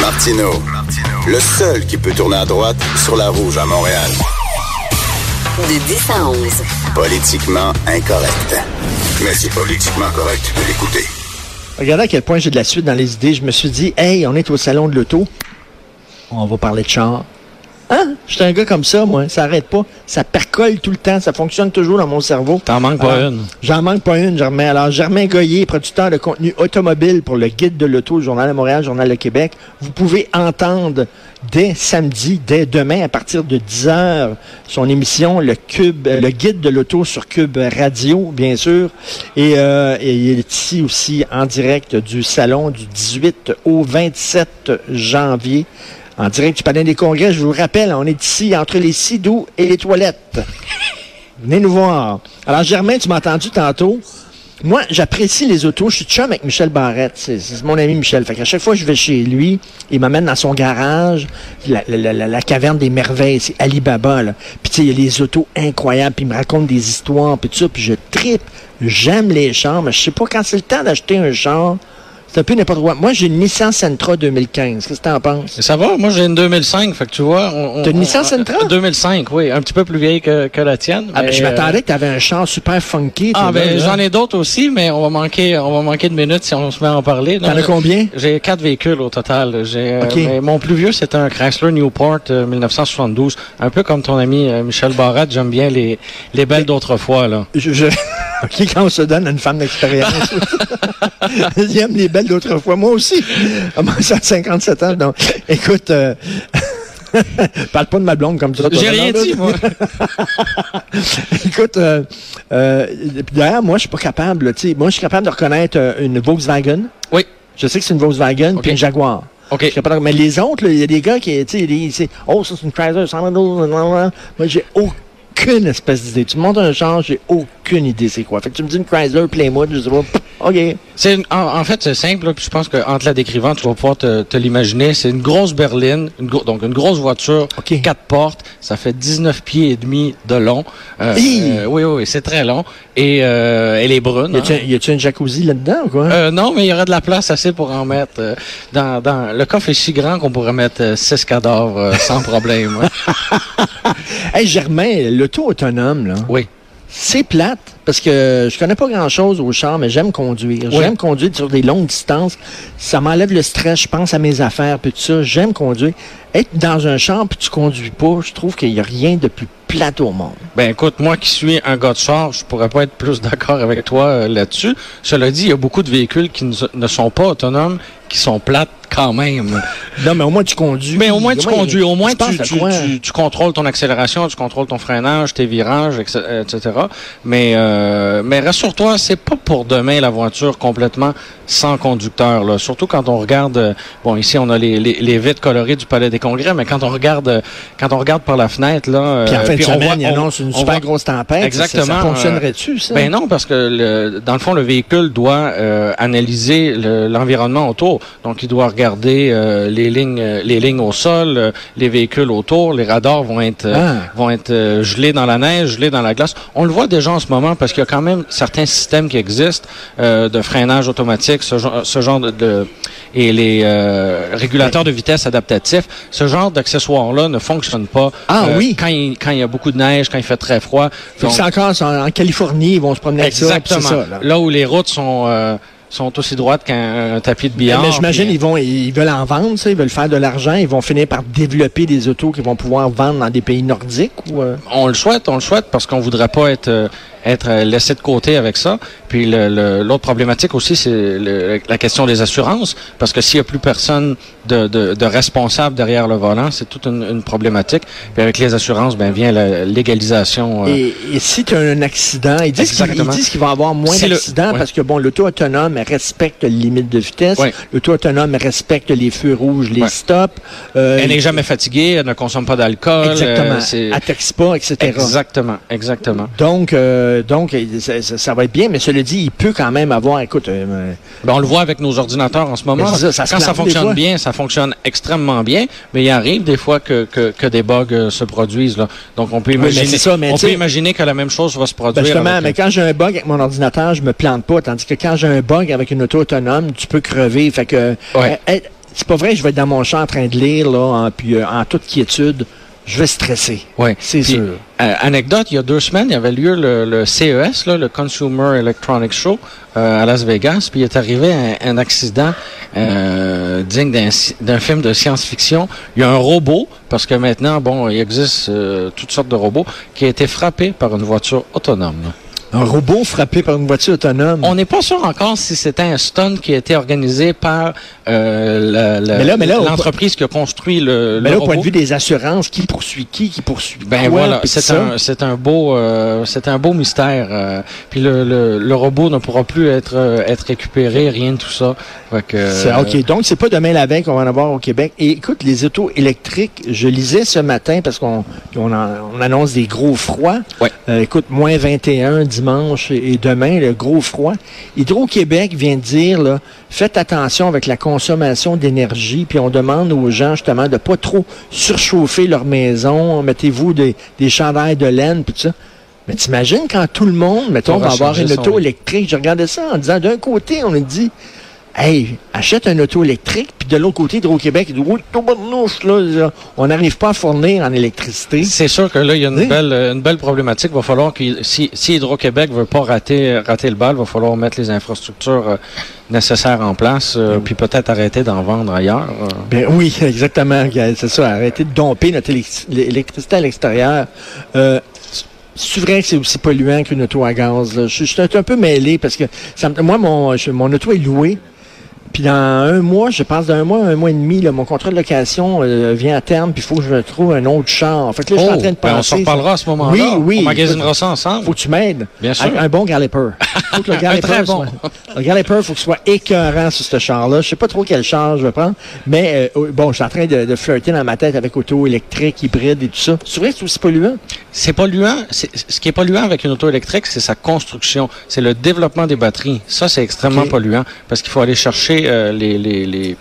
Martino, le seul qui peut tourner à droite sur la rouge à Montréal. De 10 à 11. Politiquement incorrect. Mais c'est politiquement correct de l'écouter. Regardez à quel point j'ai de la suite dans les idées. Je me suis dit, hey, on est au salon de l'auto. On va parler de char. Hein? Je suis un gars comme ça, moi. Ça arrête pas. Ça percole tout le temps. Ça fonctionne toujours dans mon cerveau. T'en manques pas une. J'en manque pas une, Germain. Alors, Germain Goyer, producteur de contenu automobile pour le Guide de l'auto, Journal de Montréal, Journal de Québec. Vous pouvez entendre dès samedi, dès demain, à partir de 10 heures, son émission, le Cube, le Guide de l'auto sur Cube Radio, bien sûr. Et, euh, et il est ici aussi en direct du salon du 18 au 27 janvier. En direct du Palais des Congrès, je vous rappelle, on est ici entre les Sidous et les toilettes. Venez nous voir. Alors, Germain, tu m'as entendu tantôt. Moi, j'apprécie les autos. Je suis chum avec Michel Barrette. C'est mon ami Michel. Fait qu'à chaque fois que je vais chez lui, il m'amène dans son garage, la caverne des merveilles, c'est Alibaba, là. Puis tu sais, il y a les autos incroyables, puis il me raconte des histoires, puis tout ça, puis je tripe. J'aime les chars, mais je sais pas quand c'est le temps d'acheter un char. C'est un peu n'importe quoi. Moi, j'ai une Nissan Sentra 2015. Qu'est-ce que t'en penses? Ça va, moi j'ai une 2005, fait que tu vois. T'as une on- Nissan Sentra? 2005, oui, un petit peu plus vieille que, que la tienne. Ah, ben, je euh, m'attendais que t'avais un char super funky. Ah, ben, j'en ai d'autres aussi, mais on va manquer, on va manquer de minutes si on se met à en parler. T'en as combien? J'ai quatre véhicules au total. J'ai, euh, mon plus vieux, c'est un Chrysler Newport euh, 1972. Un peu comme ton ami euh, Michel Barrette, j'aime bien les, les belles d'autrefois, là. Je, je- OK, quand on se donne à une femme d'expérience. J'aime les belles d'autrefois. Moi aussi. Moi, ça a 57 ans. Donc, écoute, euh, parle pas de ma blonde comme ça. J'ai rien dit, moi. Écoute, euh, euh, d'ailleurs, moi, je suis pas capable. là, tu sais, Moi, je suis capable de reconnaître euh, une Volkswagen. Oui. Je sais que c'est une Volkswagen puis une Jaguar. OK. Je de- Mais les autres, il y a des gars qui, tu sais, oh, ça c'est une Chrysler, ça, Moi, j'ai aucune espèce d'idée. Tu me montres un char, j'ai aucune idée c'est quoi. Fait que tu me dis une Chrysler Playmood, je sais pas. OK. C'est une- en, en fait, c'est simple, puis je pense qu'en te la décrivant, tu vas pouvoir te, te l'imaginer. C'est une grosse berline, une gro- donc une grosse voiture, quatre portes, ça fait 19 pieds et demi de long. Euh, euh, oui, oui, oui, c'est très long. Et euh, elle est brune. Y a-tu hein. un- jacuzzi là-dedans ou quoi? Euh, non, mais il y aurait de la place assez pour en mettre. euh, dans, dans le coffre est si grand qu'on pourrait mettre six cadavres sans problème. Hey, Germain, l'auto autonome, là. Oui. C'est plate parce que je connais pas grand chose au char, mais j'aime conduire. Oui. J'aime conduire sur des longues distances. Ça m'enlève le stress. Je pense à mes affaires puis tout ça. J'aime conduire. Être dans un char puis tu conduis pas, je trouve qu'il y a rien de plus plate. Ben écoute, moi qui suis un gars de char, je pourrais pas être plus d'accord avec toi euh, là-dessus. Cela dit, il y a beaucoup de véhicules qui ne, ne sont pas autonomes, qui sont plates quand même. Non, mais au moins tu conduis. Mais au moins tu conduis, au moins tu, tu, tu- tu contrôles ton accélération, tu contrôles ton freinage, tes virages, etc. etc. Mais euh, mais rassure-toi, c'est pas pour demain la voiture complètement sans conducteur. Là. Surtout quand on regarde, euh, bon ici on a les, les, les vitres colorées du Palais des Congrès, mais quand on regarde euh, quand on regarde par la fenêtre là, Puis en euh, fin de semaine, il on- annonce une super voit- grosse tempête. Exactement, Ça, ça fonctionnerait-tu, ça? ben non, parce que le, dans le fond, le véhicule doit euh, analyser le- l'environnement autour. Donc, il doit regarder euh, les lignes, euh, les lignes au sol, euh, les véhicules autour. Les radars vont être Ah. vont être gelés dans la neige, gelés dans la glace. On le voit déjà en ce moment parce qu'il y a quand même certains systèmes qui existent euh, de freinage automatique, ce genre, ce genre de, de- et les euh, régulateurs de vitesse adaptatifs. Ce genre d'accessoires-là ne fonctionnent pas. Ah oui. Quand il, quand il y a beaucoup de neige, quand il fait très froid. C'est encore en, en Californie, ils vont se promener avec ça. Exactement. là. là. où les routes sont euh, sont aussi droites qu'un un tapis de billard. Mais j'imagine puis- ils vont ils veulent en vendre, ça, ils veulent faire de l'argent, ils vont finir par développer des autos qu'ils vont pouvoir vendre dans des pays nordiques ou euh, on le souhaite, on le souhaite parce qu'on voudrait pas être euh, être euh, laissé de côté avec ça. Puis l'autre problématique aussi, c'est la question des assurances, parce que s'il y a plus personne de, de, de responsable derrière le volant, c'est toute une, une problématique. Puis avec les assurances, ben vient la légalisation. euh, Et, et si tu as un accident, ils disent qu'il Exactement. ils disent qu'il va y avoir moins d'accidents ouais. parce que bon, l'auto autonome respecte les limites de vitesse, Ouais. l'auto autonome respecte les feux rouges, les Ouais. stops. euh, elle n'est jamais fatiguée, elle ne consomme pas d'alcool. Exactement. euh, elle taxe pas, etc. Exactement, exactement. Donc, euh, donc ça, ça- ça va être bien, mais cela dit, il peut quand même avoir, écoute, euh, Ben, on le voit avec nos ordinateurs en ce moment. Ben, ça, ça Quand ça fonctionne bien, ça fonctionne extrêmement bien, mais il arrive des fois que, que, que des bugs euh, se produisent. Là. Donc on peut imaginer, ça, on peut imaginer que la même chose va se produire. Ben justement, avec- mais quand j'ai un bug avec mon ordinateur, je me plante pas. Tandis que quand j'ai un bug avec une auto autonome, tu peux crever. Fait que Ouais. euh, être- c'est pas vrai, je vais être dans mon champ en train de lire là, en, puis euh, en toute quiétude, je vais stresser. Ouais. C'est sûr. euh, anecdote, il y a deux semaines, il y avait lieu le, le CES, là, le Consumer Electronics Show, euh, à Las Vegas, puis il est arrivé un, un accident euh, digne d'un film de science-fiction. Il y a un robot, parce que maintenant, bon, il existe euh, toutes sortes de robots, qui a été frappé par une voiture autonome. Un robot frappé par une voiture autonome. On n'est pas sûr encore si c'était un stunt qui a été organisé par euh, l'entreprise qui a construit le, mais le là, au point de vue des assurances, qui poursuit qui, qui poursuit Ben quoi, voilà, c'est un, c'est un beau, euh, c'est un beau mystère. euh, puis le, le, le robot ne pourra plus être, euh, être récupéré, rien de tout ça. Fait que, C'est- OK, donc c'est pas demain la veille qu'on va en avoir au Québec. Et écoute, les autos électriques, je lisais ce matin parce qu'on on, on annonce des gros froids. Ouais. Euh, écoute, moins 21 dimanche et, et demain, le gros froid. Hydro-Québec vient de dire, là, faites attention avec la consommation d'énergie, puis on demande aux gens justement de pas trop surchauffer leur maison. Mettez-vous des, des chandails de laine, puis tout ça. Mais t'imagines quand tout le monde, mettons, va avoir une auto électrique. Je regardais ça en disant, d'un côté, on a dit, Hey, achète un auto électrique, puis de l'autre côté, Hydro-Québec, il dit, oui, tabarnouche, là, là, on n'arrive pas à fournir en électricité. C'est sûr que là, il y a une Oui. belle, une belle problématique. Il va falloir que si, si Hydro-Québec veut pas rater, rater le bal, il va falloir mettre les infrastructures euh, nécessaires en place, euh, puis peut-être arrêter d'en vendre ailleurs. euh. Ben oui, exactement. C'est ça, arrêtez de domper notre élec- l'électricité à l'extérieur. Euh, c'est vrai que c'est aussi polluant qu'une auto à gaz. là. Je, je suis un peu mêlé parce que ça moi, mon, je- mon auto est loué. Puis dans un mois, je pense dans un mois, un mois et demi, là, mon contrat de location euh, vient à terme, puis il faut que je trouve un autre char. Fait que là, je suis en train de ben, on penser. s'en reparlera à ce moment-là. Oui, oui. On magasinera ça ensemble. Faut que tu m'aides. Bien sûr. Un, un bon galloper. Faut que le galloper très bon. soit- le galloper, faut qu'il soit écœurant sur ce char-là. Je sais pas trop quel char je vais prendre, mais euh, bon, je suis en train de, de flirter dans ma tête avec auto électrique, hybride et tout ça. C'est vrai que c'est aussi polluant? C'est polluant. Ce qui est polluant avec une auto électrique, c'est sa construction, c'est le développement des batteries. Ça, c'est extrêmement polluant parce qu'il faut aller chercher euh, les, les, les,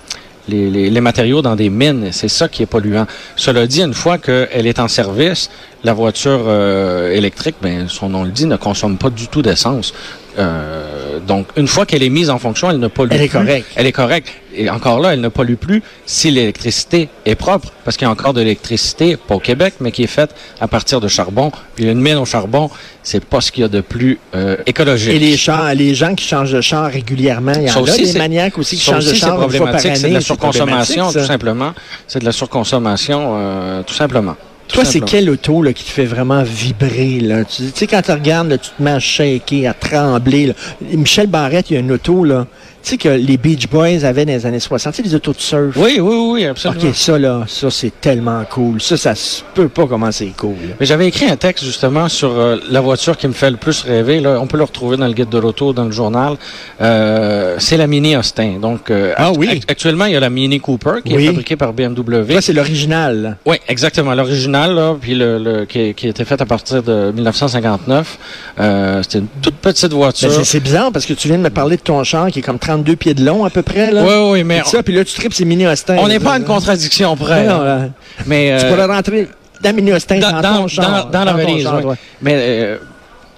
les, matériaux dans des mines. C'est ça qui est polluant. Cela dit, une fois qu'elle est en service, la voiture euh, électrique, ben, son nom le dit, ne consomme pas du tout d'essence. Euh, donc, une fois qu'elle est mise en fonction, elle ne pollue Elle est plus. correcte. Elle est correcte. Et encore là, elle ne pollue plus si l'électricité est propre, parce qu'il y a encore de l'électricité, pas au Québec, mais qui est faite à partir de charbon. Puis une mine au charbon, c'est pas ce qu'il y a de plus euh, écologique. Et les chars, les gens qui changent de char régulièrement, il y en a aussi, des maniaques aussi qui changent de aussi, c'est char une fois par problématique. C'est de la surconsommation, tout simplement. C'est de la surconsommation, euh, tout simplement. Toi, c'est quel auto là, qui te fait vraiment vibrer? Là? Tu sais, quand tu regardes, là, tu te mets à shaker, à trembler. là. Michel Barrette, il y a une auto, là, sais, que les Beach Boys avaient dans les années 60, tu sais, les autos de surf. Oui, oui, oui, absolument. OK, ça, là, ça, c'est tellement cool. Ça, ça se peut pas comment c'est cool. là. Mais j'avais écrit un texte justement sur euh, la voiture qui me fait le plus rêver. Là, on peut le retrouver dans le guide de l'auto, dans le journal. Euh, c'est la Mini Austin. Donc, euh, Ah oui. act- actuellement, il y a la Mini Cooper qui Oui. est fabriquée par BMW. Ça, c'est l'original. là. Oui, exactement. L'original, là, puis le, le- qui, qui a été fait à partir de 1959. Euh, C'était une toute petite voiture. Ben, c'est- bizarre parce que tu viens de me parler de ton char qui est comme 32 pieds de long à peu près. Là. Oui, oui, mais Puis ça, puis là, tu tripes, c'est mini Austin. on n'est pas à une contradiction près. Non, là. Tu euh, pourrais rentrer dans mini Austin dans, dans, dans, ton char. dans- dans la valise, char, ouais. ouais. Mais euh,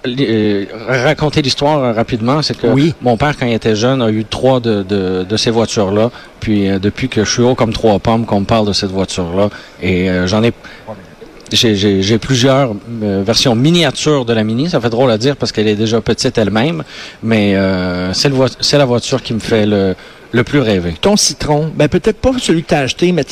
euh, raconter l'histoire euh, rapidement, c'est que Oui. mon père, quand il était jeune, a eu trois de, de, de ces voitures-là. Puis euh, depuis que je suis haut comme trois pommes, qu'on me parle de cette voiture-là. Et euh, j'en ai... J'ai- plusieurs euh, versions miniatures de la Mini. Ça fait drôle à dire parce qu'elle est déjà petite elle-même. Mais euh, c'est la voiture qui me fait le, le plus rêver. Ton citron, ben peut-être pas celui que tu as acheté, mais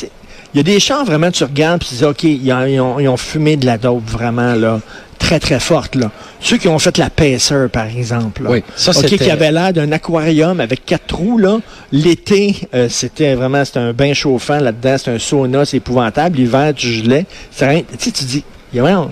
il y a des chars vraiment, tu regardes puis tu dis, OK, ils ont, ont- ils ont fumé de la dope vraiment, là. Très, très fortes. Là. Ceux qui ont fait la Pacer, par exemple. là. Oui, ça, OK, c'était- qui avait l'air d'un aquarium avec quatre trous. là. L'été, euh, c'était vraiment c'était un bain chauffant là-dedans. C'était un sauna, c'est épouvantable. L'hiver, tu gelais. C'est rien- Tu sais, tu dis, il y a vraiment-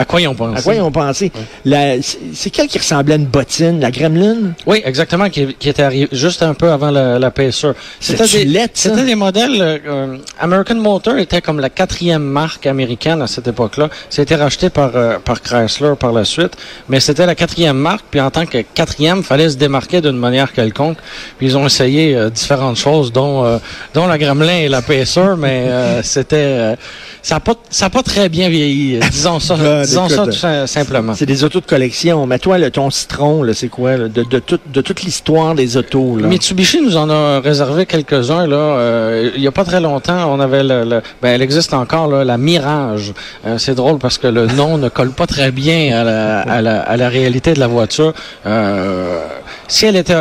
À quoi ils ont pensé? à quoi ils ont pensé? La- c'est- C'est quel qui ressemblait à une bottine? La Gremlin? Oui, exactement, qui, qui était arrivé juste un peu avant la, la Pacer. C'était C'est-tu des, c'était des modèles. euh, euh, American Motor était comme la quatrième marque américaine à cette époque-là. C'était racheté par, euh, par Chrysler par la suite, mais c'était la quatrième marque. Puis en tant que quatrième, fallait se démarquer d'une manière quelconque. Puis ils ont essayé euh, différentes choses, dont, euh, dont la Gremlin et la Pacer, mais euh, c'était euh, ça n'a pas, ça a pas très bien vieilli. Disons ça, disons ça tout sim- simplement. C'est des autos de collection. Mais toi, le, ton citron, c'est quoi? là? De, de, tout- de toute l'histoire des autos. Là. Mitsubishi nous en a réservé quelques-uns. Euh, il y a pas très longtemps, on avait le, le- ben elle existe encore là, la Mirage. Euh, c'est drôle parce que le nom ne colle pas très bien à la, à la, à la réalité de la voiture. Euh, si elle était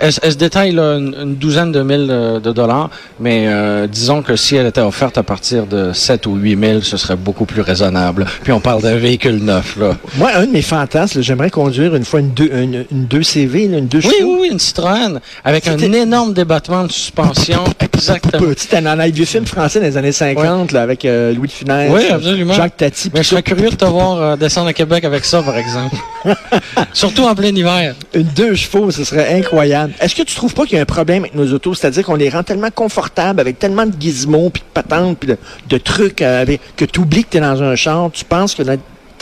elle, elle se détaille là, une, une douzaine de mille euh, de dollars, mais euh, disons que si elle était offerte à partir de 7 ou 8 000, ce serait beaucoup plus raisonnable. Puis on parle d'un véhicule neuf. Là. Moi, un de mes fantasmes, j'aimerais conduire une fois une 2 une, une 2CV, là, une 2 Oui, oui, oui, une Citroën avec un énorme débattement de suspension. Exactement. Petit, un un vieux film français des années 50, là, avec euh, Louis de Funès, Oui, absolument. Jacques Tati. Mais je serais curieux de te voir euh, descendre à Québec avec ça, par exemple. Surtout en plein hiver. Une deux chevaux, ce serait incroyable. Est-ce que tu trouves pas qu'il y a un problème avec nos autos? C'est-à-dire qu'on les rend tellement confortables avec tellement de gizmos, puis de patentes, puis de, de trucs, euh, avec- que tu oublies que tu es dans un char, tu penses que tu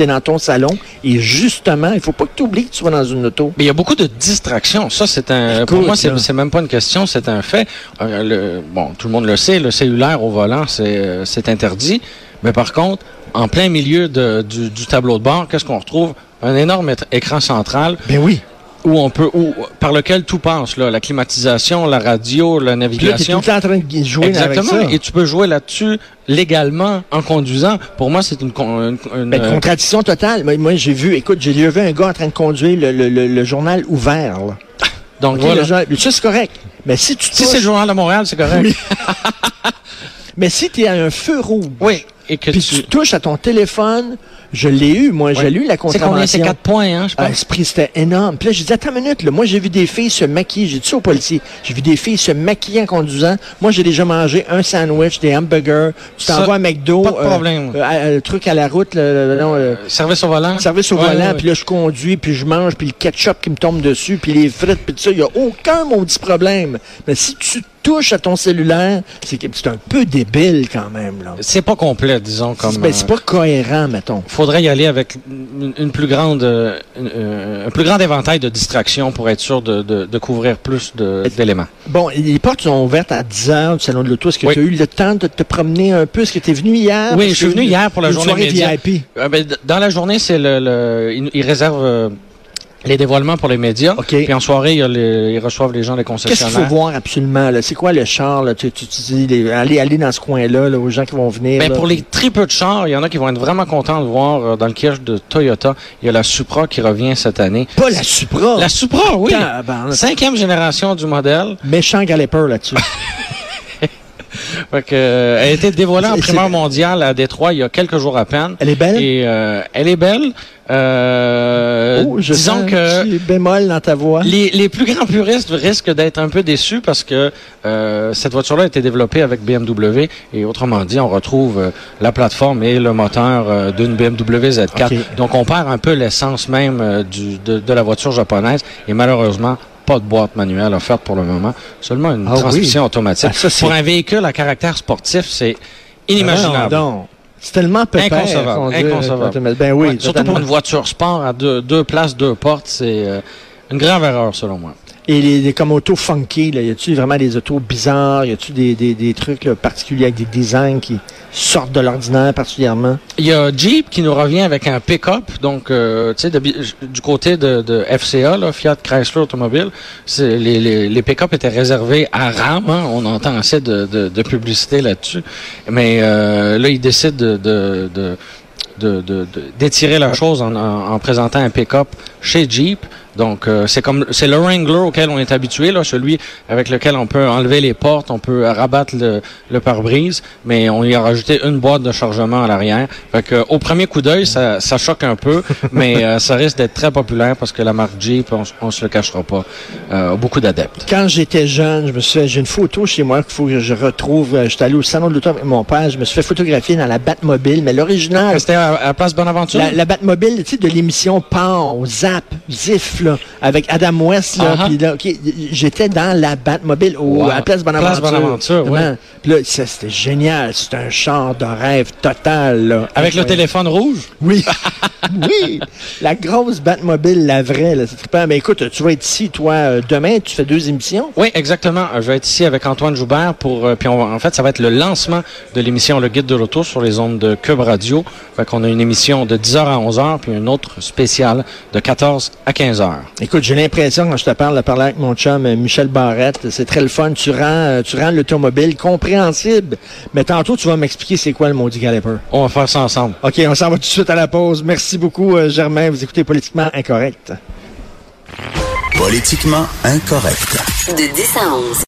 es dans ton salon, et justement, il faut pas que tu oublies que tu vas dans une auto. Mais il y a beaucoup de distractions. Ça, c'est un. pour moi, c'est même pas une question, c'est un fait. Euh, le- bon, tout le monde le sait, le cellulaire au volant, c'est euh, interdit. Mais par contre, en plein milieu de- du, du tableau de bord, qu'est-ce qu'on retrouve? Un énorme écran central Ben oui. Où on peut, où, par lequel tout passe, là, la climatisation, la radio, la Puis là, tu es tout navigation. le temps en train de jouer Exactement. avec ça. Et tu peux jouer là-dessus légalement en conduisant. Pour moi, c'est une, une, une, Ben, euh, contradiction totale. Moi, moi, j'ai vu, écoute, j'ai vu un gars en train de conduire le, le- le- le journal ouvert. là. donc voilà. le journal- ça, c'est correct. Mais si tu Si c'est le journal de Montréal, c'est correct. Oui. mais si tu es à un feu rouge, Oui. Et que tu touches à ton téléphone, je l'ai eu, moi, j'ai lu la C'est combien? contravention. C'est 4 points, hein, je Ah, pense. ce prix, c'était énorme. Puis là, j'ai dit, attends une minute, là. Moi, j'ai vu des filles se maquiller. J'ai dit ça au policier. J'ai vu des filles se maquiller en conduisant. Moi, j'ai déjà mangé un sandwich, des hamburgers. Tu t'envoies à McDo. pas de problème. euh, euh, le truc à la route, le, le- non, le- Service au volant? service au Ouais, volant, ouais, puis là, je conduis, puis je mange, puis le ketchup qui me tombe dessus, puis les frites, puis tout ça. Il n'y a aucun maudit problème. Mais si tu touches à ton cellulaire, c'est un peu débile quand même, là. C'est pas complet, disons, comme. C'est ben, c'est euh, pas cohérent, mettons. faudrait y aller avec une, une plus grande, euh, euh, un plus grand éventail de distractions pour être sûr de, de, de couvrir plus de- d'éléments. Bon, les portes sont ouvertes à 10 heures du Salon de l'Auto. Est-ce que Oui. tu as eu le temps de te promener un peu? Est-ce que tu es venu hier? Oui, je suis venu hier pour la journée. VIP. Euh, ben, dans la journée, c'est le, le ils, réservent euh, les dévoilements pour les médias. OK. Puis en soirée, il y a les- ils reçoivent les gens des Qu'est-ce qu'il faut concessionnaires. voir absolument? C'est quoi le char? Là? Tu, tu, tu dis, les- allez, allez dans ce coin-là, là, aux gens qui vont venir. Ben, là. pour les très peu de chars, il y en a qui vont être vraiment contents de voir euh, dans le kiosque de Toyota, il y a la Supra qui revient cette année. Pas la Supra? La Supra, oui. Cinquième génération du modèle. Méchant galloper là-dessus. Fait que, euh, elle a été dévoilée en primeur mondiale à Détroit il y a quelques jours à peine. Elle est belle? Et euh, elle est belle. Euh, oh, je disons que petit bémol dans ta voix. les, les plus grands puristes risquent d'être un peu déçus parce que euh, cette voiture-là a été développée avec BMW et autrement dit, on retrouve euh, la plateforme et le moteur euh, d'une BMW Z4. Ok. Donc on perd un peu l'essence même du, de, de la voiture japonaise et malheureusement pas de boîte manuelle offerte pour le moment, seulement une Ah oui. transmission automatique. Ah, ça, pour un véhicule à caractère sportif, c'est inimaginable. Non, C'est tellement pépère. Inconcevable. Ben oui, surtout totalement. pour une voiture sport à deux, deux places, deux portes, c'est euh, une grave erreur selon moi. Et les, les- comme autos funky, là, y a-tu vraiment des autos bizarres? Y a-tu des, des, des trucs là, particuliers avec des designs qui sortent de l'ordinaire particulièrement? Il y a Jeep qui nous revient avec un pick-up, donc euh, tu sais du côté de, de FCA, là, Fiat Chrysler Automobile, c'est- les, les, les pick-up étaient réservés à RAM. hein, on entend assez de, de, de publicité là-dessus, mais euh, là ils décident de, de, de de- de- de- d'étirer la chose en, en- en présentant un pick-up chez Jeep. Donc, euh, c'est comme c'est le Wrangler auquel on est habitué, là, celui avec lequel on peut enlever les portes, on peut rabattre le, le pare-brise, mais on y a rajouté une boîte de chargement à l'arrière. Fait que, au premier coup d'œil, ça, ça choque un peu, mais euh, ça risque d'être très populaire parce que la marque Jeep, on, on se le cachera pas, euh, a beaucoup d'adeptes. Quand j'étais jeune, je me suis fait- j'ai une photo chez moi qu'il faut que je retrouve. Euh, J'étais allé au salon de l'auto avec mon père, je me suis fait photographier dans la Batmobile, mais l'original, C'était à, à Place Bonaventure? La, la Batmobile, tu sais, de l'émission Pan, Zap, Zif, là, avec Adam West, là, Uh-huh. puis là, j'étais dans la Batmobile au, Wow. à Place Bonaventure. Place Bonaventure, oui. Vraiment. Puis là, ça, c'était génial. C'était un char de rêve total, là. Avec le téléphone rouge? Oui. oui. La grosse Batmobile, la vraie, là. C'est trippant. Mais écoute, tu vas être ici, toi, euh, demain, tu fais deux émissions? Oui, exactement. Euh, Je vais être ici avec Antoine Joubert pour euh, puis on va- en fait ça va être le lancement de l'émission Le Guide de l'auto sur les ondes de Cube Radio. Fait qu'on a une émission de 10h à 11h puis une autre spéciale de 14 à 15h. Écoute, j'ai l'impression, quand je te parle, de parler avec mon chum euh, Michel Barrette, c'est très le fun. Tu rends, euh, tu rends l'automobile compréhensible. Mais tantôt, tu vas m'expliquer c'est quoi le maudit Galloper. On va faire ça ensemble. OK, on s'en va tout de suite à la pause. Merci beaucoup, euh, Germain. Vous écoutez Politiquement Incorrect. Politiquement incorrect. De 10 à 11.